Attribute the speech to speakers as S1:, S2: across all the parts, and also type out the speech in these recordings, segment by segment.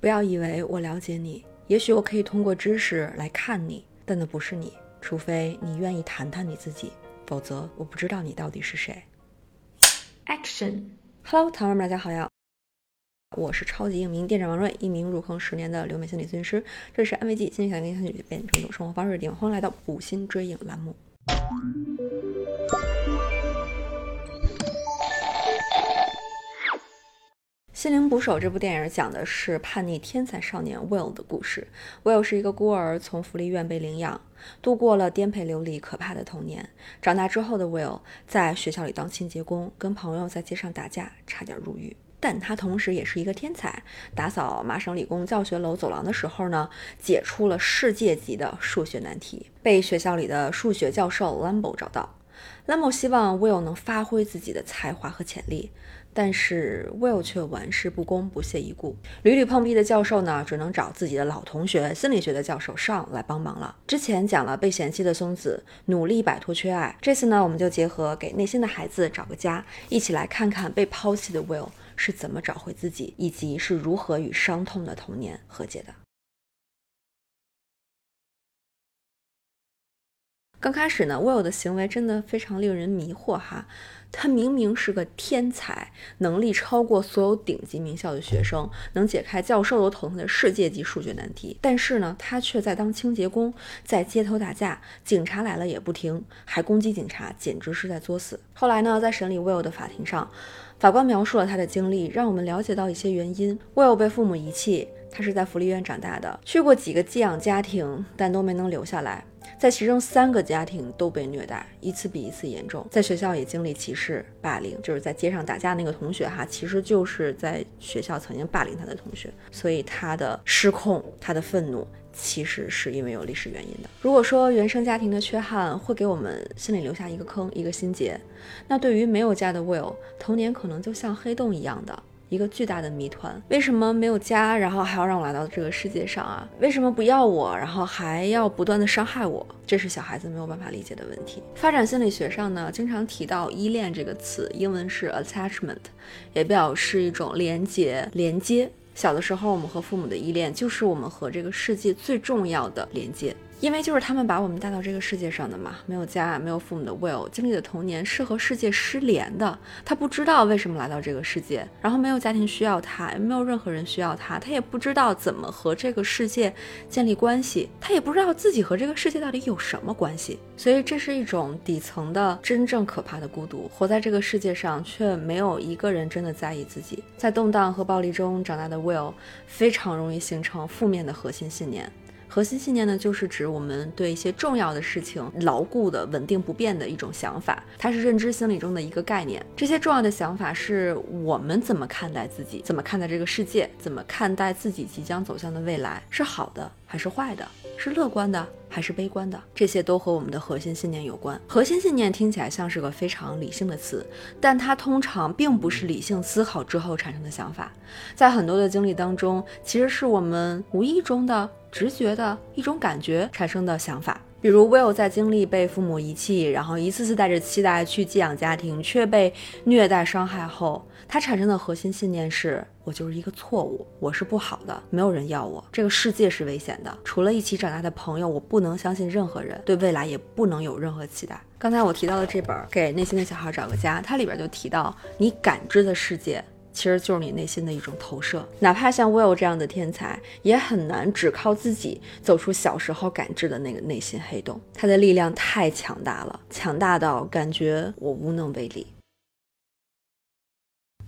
S1: 不要以为我了解你，也许我可以通过知识来看你，但那不是你。除非你愿意谈谈你自己，否则我不知道你到底是谁。Action，Hello，糖友们，大家好呀！我是超级影迷店长王瑞，一名入坑十年的留美心理咨询师。这是安慰剂，今天想跟你变成一种生活方式的地方。欢迎来到补心追影栏目。《心灵捕手》这部电影讲的是叛逆天才少年 Will 的故事。Will 是一个孤儿，从福利院被领养，度过了颠沛流离、可怕的童年。长大之后的 Will 在学校里当清洁工，跟朋友在街上打架，差点入狱。但他同时也是一个天才，打扫麻省理工教学楼走廊的时候呢，解出了世界级的数学难题，被学校里的数学教授 Lambo 找到。Lambo 希望 Will 能发挥自己的才华和潜力。但是 Will 却玩世不恭，不屑一顾。屡屡碰壁的教授呢，只能找自己的老同学，心理学的教授上来帮忙了。之前讲了被嫌弃的松子努力摆脱缺爱，这次呢，我们就结合给内心的孩子找个家，一起来看看被抛弃的 Will 是怎么找回自己，以及是如何与伤痛的童年和解的。刚开始呢，Will 的行为真的非常令人迷惑哈。他明明是个天才，能力超过所有顶级名校的学生，能解开教授都头疼的世界级数学难题。但是呢，他却在当清洁工，在街头打架，警察来了也不停，还攻击警察，简直是在作死。后来呢，在审理 Will 的法庭上，法官描述了他的经历，让我们了解到一些原因。Will 被父母遗弃，他是在福利院长大的，去过几个寄养家庭，但都没能留下来。在其中三个家庭都被虐待，一次比一次严重。在学校也经历歧视、霸凌，就是在街上打架那个同学哈，其实就是在学校曾经霸凌他的同学，所以他的失控、他的愤怒，其实是因为有历史原因的。如果说原生家庭的缺憾会给我们心里留下一个坑、一个心结，那对于没有家的 Will，童年可能就像黑洞一样的。一个巨大的谜团，为什么没有家，然后还要让我来到这个世界上啊？为什么不要我，然后还要不断的伤害我？这是小孩子没有办法理解的问题。发展心理学上呢，经常提到依恋这个词，英文是 attachment，也表示一种连接、连接。小的时候，我们和父母的依恋，就是我们和这个世界最重要的连接。因为就是他们把我们带到这个世界上的嘛，没有家，没有父母的 Will 经历的童年是和世界失联的，他不知道为什么来到这个世界，然后没有家庭需要他，也没有任何人需要他，他也不知道怎么和这个世界建立关系，他也不知道自己和这个世界到底有什么关系，所以这是一种底层的真正可怕的孤独，活在这个世界上却没有一个人真的在意自己，在动荡和暴力中长大的 Will 非常容易形成负面的核心信念。核心信念呢，就是指我们对一些重要的事情牢固的、稳定不变的一种想法，它是认知心理中的一个概念。这些重要的想法是我们怎么看待自己，怎么看待这个世界，怎么看待自己即将走向的未来，是好的还是坏的，是乐观的还是悲观的，这些都和我们的核心信念有关。核心信念听起来像是个非常理性的词，但它通常并不是理性思考之后产生的想法，在很多的经历当中，其实是我们无意中的。直觉的一种感觉产生的想法，比如 Will 在经历被父母遗弃，然后一次次带着期待去寄养家庭，却被虐待伤害后，他产生的核心信念是：我就是一个错误，我是不好的，没有人要我，这个世界是危险的，除了一起长大的朋友，我不能相信任何人，对未来也不能有任何期待。刚才我提到的这本《给内心的小孩找个家》，它里边就提到，你感知的世界。其实就是你内心的一种投射，哪怕像 Will 这样的天才，也很难只靠自己走出小时候感知的那个内心黑洞。他的力量太强大了，强大到感觉我无能为力。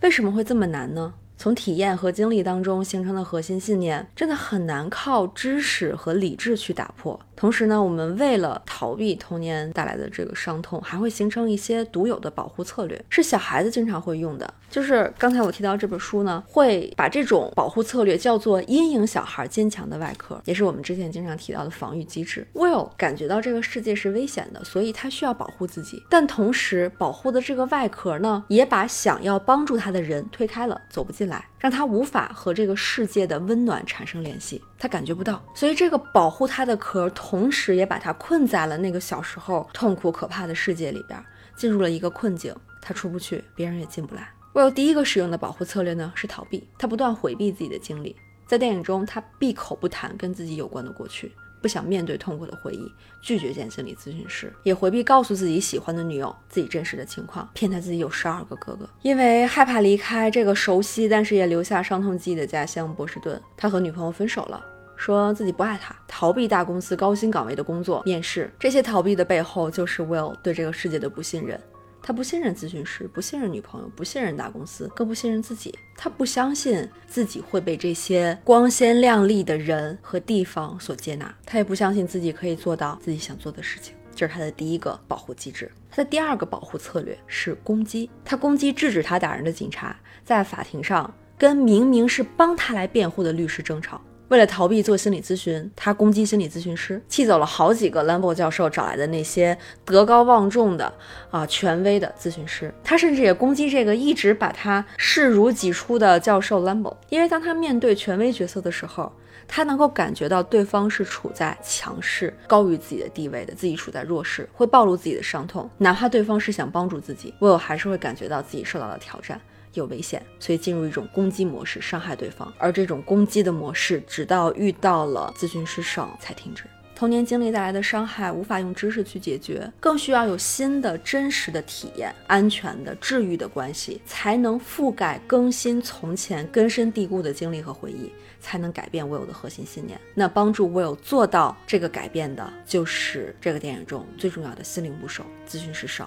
S1: 为什么会这么难呢？从体验和经历当中形成的核心信念，真的很难靠知识和理智去打破。同时呢，我们为了逃避童年带来的这个伤痛，还会形成一些独有的保护策略，是小孩子经常会用的。就是刚才我提到这本书呢，会把这种保护策略叫做“阴影小孩坚强的外壳”，也是我们之前经常提到的防御机制。Will 感觉到这个世界是危险的，所以他需要保护自己，但同时保护的这个外壳呢，也把想要帮助他的人推开了，走不进来，让他无法和这个世界的温暖产生联系，他感觉不到。所以这个保护他的壳。同时，也把他困在了那个小时候痛苦可怕的世界里边，进入了一个困境，他出不去，别人也进不来。Will 第一个使用的保护策略呢是逃避，他不断回避自己的经历。在电影中，他闭口不谈跟自己有关的过去，不想面对痛苦的回忆，拒绝见心理咨询师，也回避告诉自己喜欢的女友自己真实的情况，骗她自己有十二个哥哥。因为害怕离开这个熟悉但是也留下伤痛记忆的家乡波士顿，他和女朋友分手了。说自己不爱他，逃避大公司高薪岗位的工作面试，这些逃避的背后就是 Will 对这个世界的不信任。他不信任咨询师，不信任女朋友，不信任大公司，更不信任自己。他不相信自己会被这些光鲜亮丽的人和地方所接纳，他也不相信自己可以做到自己想做的事情。这是他的第一个保护机制。他的第二个保护策略是攻击。他攻击制止他打人的警察，在法庭上跟明明是帮他来辩护的律师争吵。为了逃避做心理咨询，他攻击心理咨询师，气走了好几个兰博教授找来的那些德高望重的啊权威的咨询师。他甚至也攻击这个一直把他视如己出的教授兰博，因为当他面对权威角色的时候，他能够感觉到对方是处在强势、高于自己的地位的，自己处在弱势，会暴露自己的伤痛，哪怕对方是想帮助自己，我有还是会感觉到自己受到了挑战。有危险，所以进入一种攻击模式，伤害对方。而这种攻击的模式，直到遇到了咨询师上才停止。童年经历带来的伤害无法用知识去解决，更需要有新的真实的体验、安全的治愈的关系，才能覆盖更新从前根深蒂固的经历和回忆，才能改变 Will 的核心信念。那帮助 Will 做到这个改变的，就是这个电影中最重要的心灵捕手——咨询师上。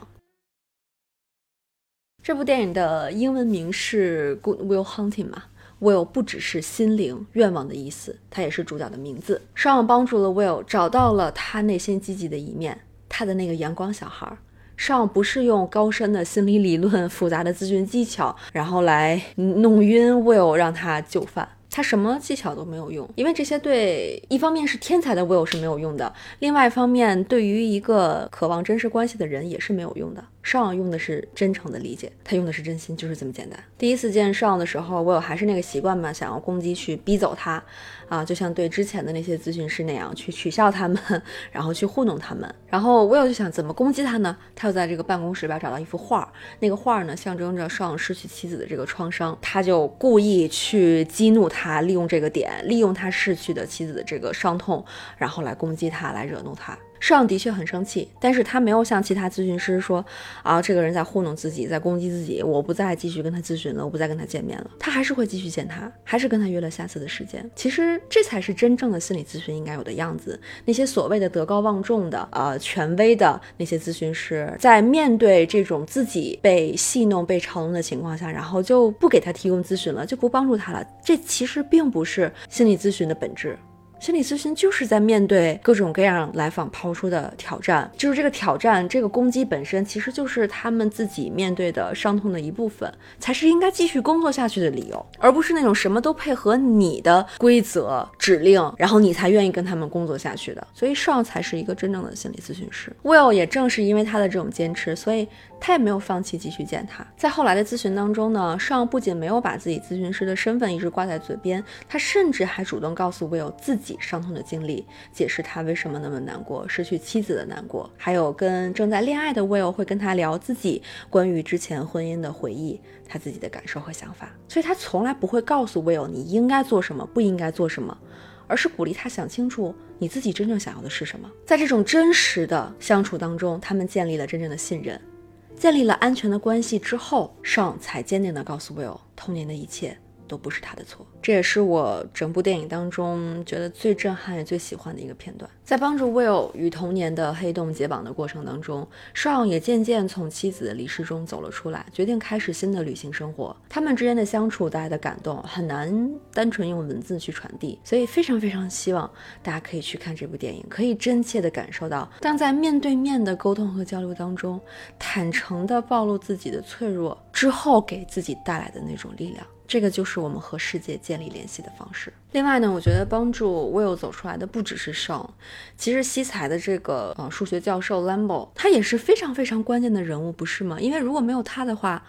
S1: 这部电影的英文名是《Good Will Hunting》嘛？Will 不只是心灵愿望的意思，它也是主角的名字。上帮助了 Will 找到了他内心积极的一面，他的那个阳光小孩。上不是用高深的心理理论、复杂的咨询技巧，然后来弄晕 Will，让他就范。他什么技巧都没有用，因为这些对一方面是天才的 Will 是没有用的，另外一方面对于一个渴望真实关系的人也是没有用的。上用的是真诚的理解，他用的是真心，就是这么简单。第一次见上的时候，Will 还是那个习惯嘛，想要攻击去逼走他，啊，就像对之前的那些咨询师那样去取笑他们，然后去糊弄他们。然后 Will 就想怎么攻击他呢？他又在这个办公室里边找到一幅画，那个画呢象征着上失去妻子的这个创伤，他就故意去激怒。他利用这个点，利用他逝去的妻子的这个伤痛，然后来攻击他，来惹怒他。上的确很生气，但是他没有像其他咨询师说啊，这个人在糊弄自己，在攻击自己，我不再继续跟他咨询了，我不再跟他见面了。他还是会继续见他，还是跟他约了下次的时间。其实这才是真正的心理咨询应该有的样子。那些所谓的德高望重的、呃权威的那些咨询师，在面对这种自己被戏弄、被嘲弄的情况下，然后就不给他提供咨询了，就不帮助他了。这其实并不是心理咨询的本质。心理咨询就是在面对各种各样来访抛出的挑战，就是这个挑战，这个攻击本身其实就是他们自己面对的伤痛的一部分，才是应该继续工作下去的理由，而不是那种什么都配合你的规则指令，然后你才愿意跟他们工作下去的。所以上才是一个真正的心理咨询师。Will 也正是因为他的这种坚持，所以。他也没有放弃继续见他。在后来的咨询当中呢，上不仅没有把自己咨询师的身份一直挂在嘴边，他甚至还主动告诉 Will 自己伤痛的经历，解释他为什么那么难过，失去妻子的难过，还有跟正在恋爱的 Will 会跟他聊自己关于之前婚姻的回忆，他自己的感受和想法。所以他从来不会告诉 Will 你应该做什么，不应该做什么，而是鼓励他想清楚你自己真正想要的是什么。在这种真实的相处当中，他们建立了真正的信任。建立了安全的关系之后，上才坚定地告诉 Will，童年的一切都不是他的错。这也是我整部电影当中觉得最震撼也最喜欢的一个片段。在帮助 Will 与童年的黑洞解绑的过程当中，Sean 也渐渐从妻子的离世中走了出来，决定开始新的旅行生活。他们之间的相处带来的感动很难单纯用文字去传递，所以非常非常希望大家可以去看这部电影，可以真切的感受到，当在面对面的沟通和交流当中，坦诚的暴露自己的脆弱之后，给自己带来的那种力量。这个就是我们和世界建立联系的方式。另外呢，我觉得帮助 Will 走出来的不只是 Sean，其实西财的这个呃数学教授 Lambo，他也是非常非常关键的人物，不是吗？因为如果没有他的话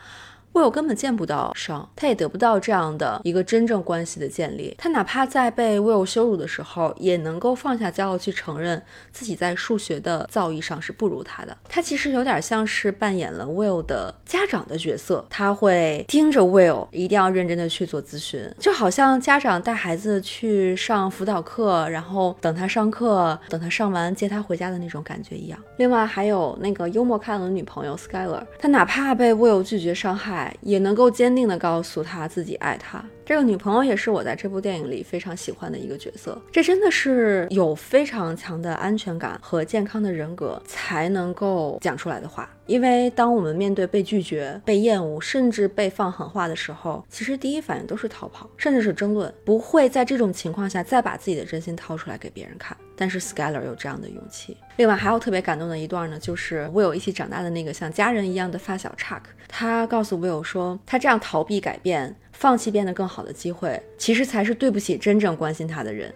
S1: Will 根本见不到伤，他也得不到这样的一个真正关系的建立。他哪怕在被 Will 羞辱的时候，也能够放下骄傲去承认自己在数学的造诣上是不如他的。他其实有点像是扮演了 Will 的家长的角色，他会盯着 Will，一定要认真的去做咨询，就好像家长带孩子去上辅导课，然后等他上课，等他上完接他回家的那种感觉一样。另外还有那个幽默开朗的女朋友 Skyler，他哪怕被 Will 拒绝伤害。也能够坚定地告诉他自己爱他。这个女朋友也是我在这部电影里非常喜欢的一个角色。这真的是有非常强的安全感和健康的人格才能够讲出来的话。因为当我们面对被拒绝、被厌恶，甚至被放狠话的时候，其实第一反应都是逃跑，甚至是争论，不会在这种情况下再把自己的真心掏出来给别人看。但是 Skyler 有这样的勇气。另外还有特别感动的一段呢，就是 Will 一起长大的那个像家人一样的发小 Chuck，他告诉 Will 说，他这样逃避改变。放弃变得更好的机会，其实才是对不起真正关心他的人。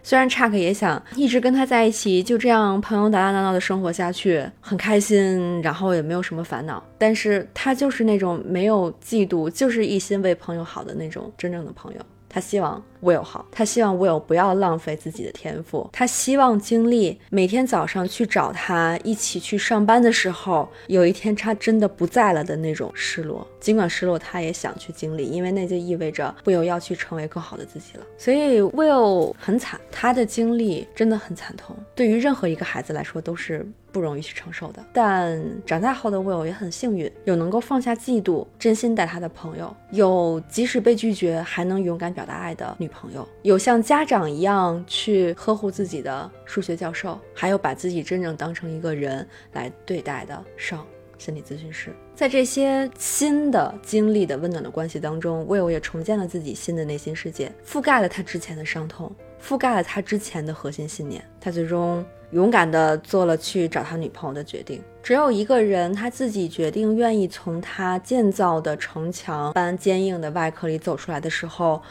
S1: 虽然查克也想一直跟他在一起，就这样朋友打打闹闹的生活下去，很开心，然后也没有什么烦恼，但是他就是那种没有嫉妒，就是一心为朋友好的那种真正的朋友。他希望 Will 好，他希望 Will 不要浪费自己的天赋，他希望经历每天早上去找他一起去上班的时候，有一天他真的不在了的那种失落。尽管失落，他也想去经历，因为那就意味着 Will 要去成为更好的自己了。所以 Will 很惨，他的经历真的很惨痛，对于任何一个孩子来说都是。不容易去承受的，但长大后的 Will 也很幸运，有能够放下嫉妒、真心待他的朋友，有即使被拒绝还能勇敢表达爱的女朋友，有像家长一样去呵护自己的数学教授，还有把自己真正当成一个人来对待的上心理咨询师。在这些新的经历的温暖的关系当中，Will 也重建了自己新的内心世界，覆盖了他之前的伤痛，覆盖了他之前的核心信念。他最终。勇敢地做了去找他女朋友的决定。只有一个人，他自己决定愿意从他建造的城墙般坚硬的外壳里走出来的时候，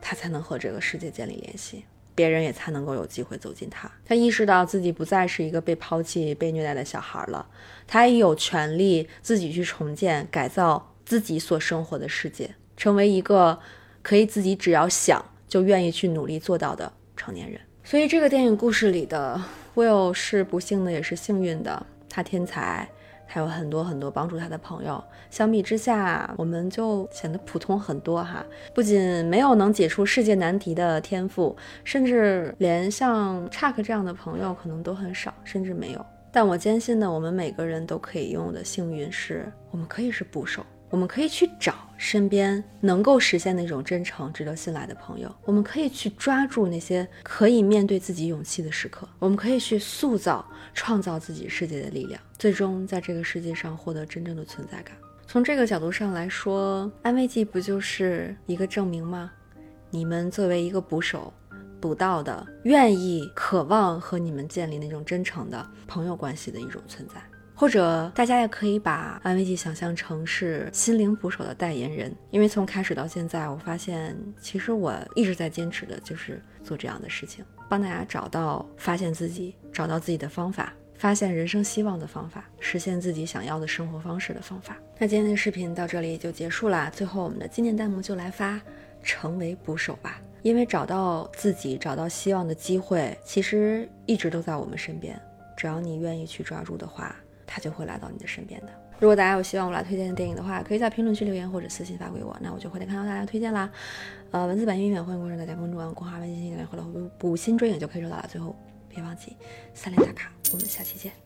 S1: 他才能和这个世界建立联系，别人也才能够有机会走进他。他意识到自己不再是一个被抛弃、被虐待的小孩了，他也有权利自己去重建、改造自己所生活的世界，成为一个可以自己只要想就愿意去努力做到的成年人。所以，这个电影故事里的。Will 是不幸的，也是幸运的。他天才，他有很多很多帮助他的朋友。相比之下，我们就显得普通很多哈。不仅没有能解出世界难题的天赋，甚至连像 Chuck 这样的朋友可能都很少，甚至没有。但我坚信呢，我们每个人都可以拥有的幸运是，我们可以是捕手。我们可以去找身边能够实现那种真诚、值得信赖的朋友。我们可以去抓住那些可以面对自己勇气的时刻。我们可以去塑造、创造自己世界的力量，最终在这个世界上获得真正的存在感。从这个角度上来说，安慰剂不就是一个证明吗？你们作为一个捕手，捕到的愿意、渴望和你们建立那种真诚的朋友关系的一种存在。或者大家也可以把安慰剂想象成是心灵捕手的代言人，因为从开始到现在，我发现其实我一直在坚持的就是做这样的事情，帮大家找到发现自己、找到自己的方法，发现人生希望的方法，实现自己想要的生活方式的方法。那今天的视频到这里就结束了，最后我们的纪念弹幕就来发“成为捕手吧”，因为找到自己、找到希望的机会，其实一直都在我们身边，只要你愿意去抓住的话。他就会来到你的身边的。如果大家有希望我来推荐的电影的话，可以在评论区留言或者私信发给我，那我就会看到大家推荐啦。呃，文字版音乐欢迎关注大家公众号“公号微信”，留言回来补补新追影就可以收到了。最后别忘记三连打卡，我们下期见。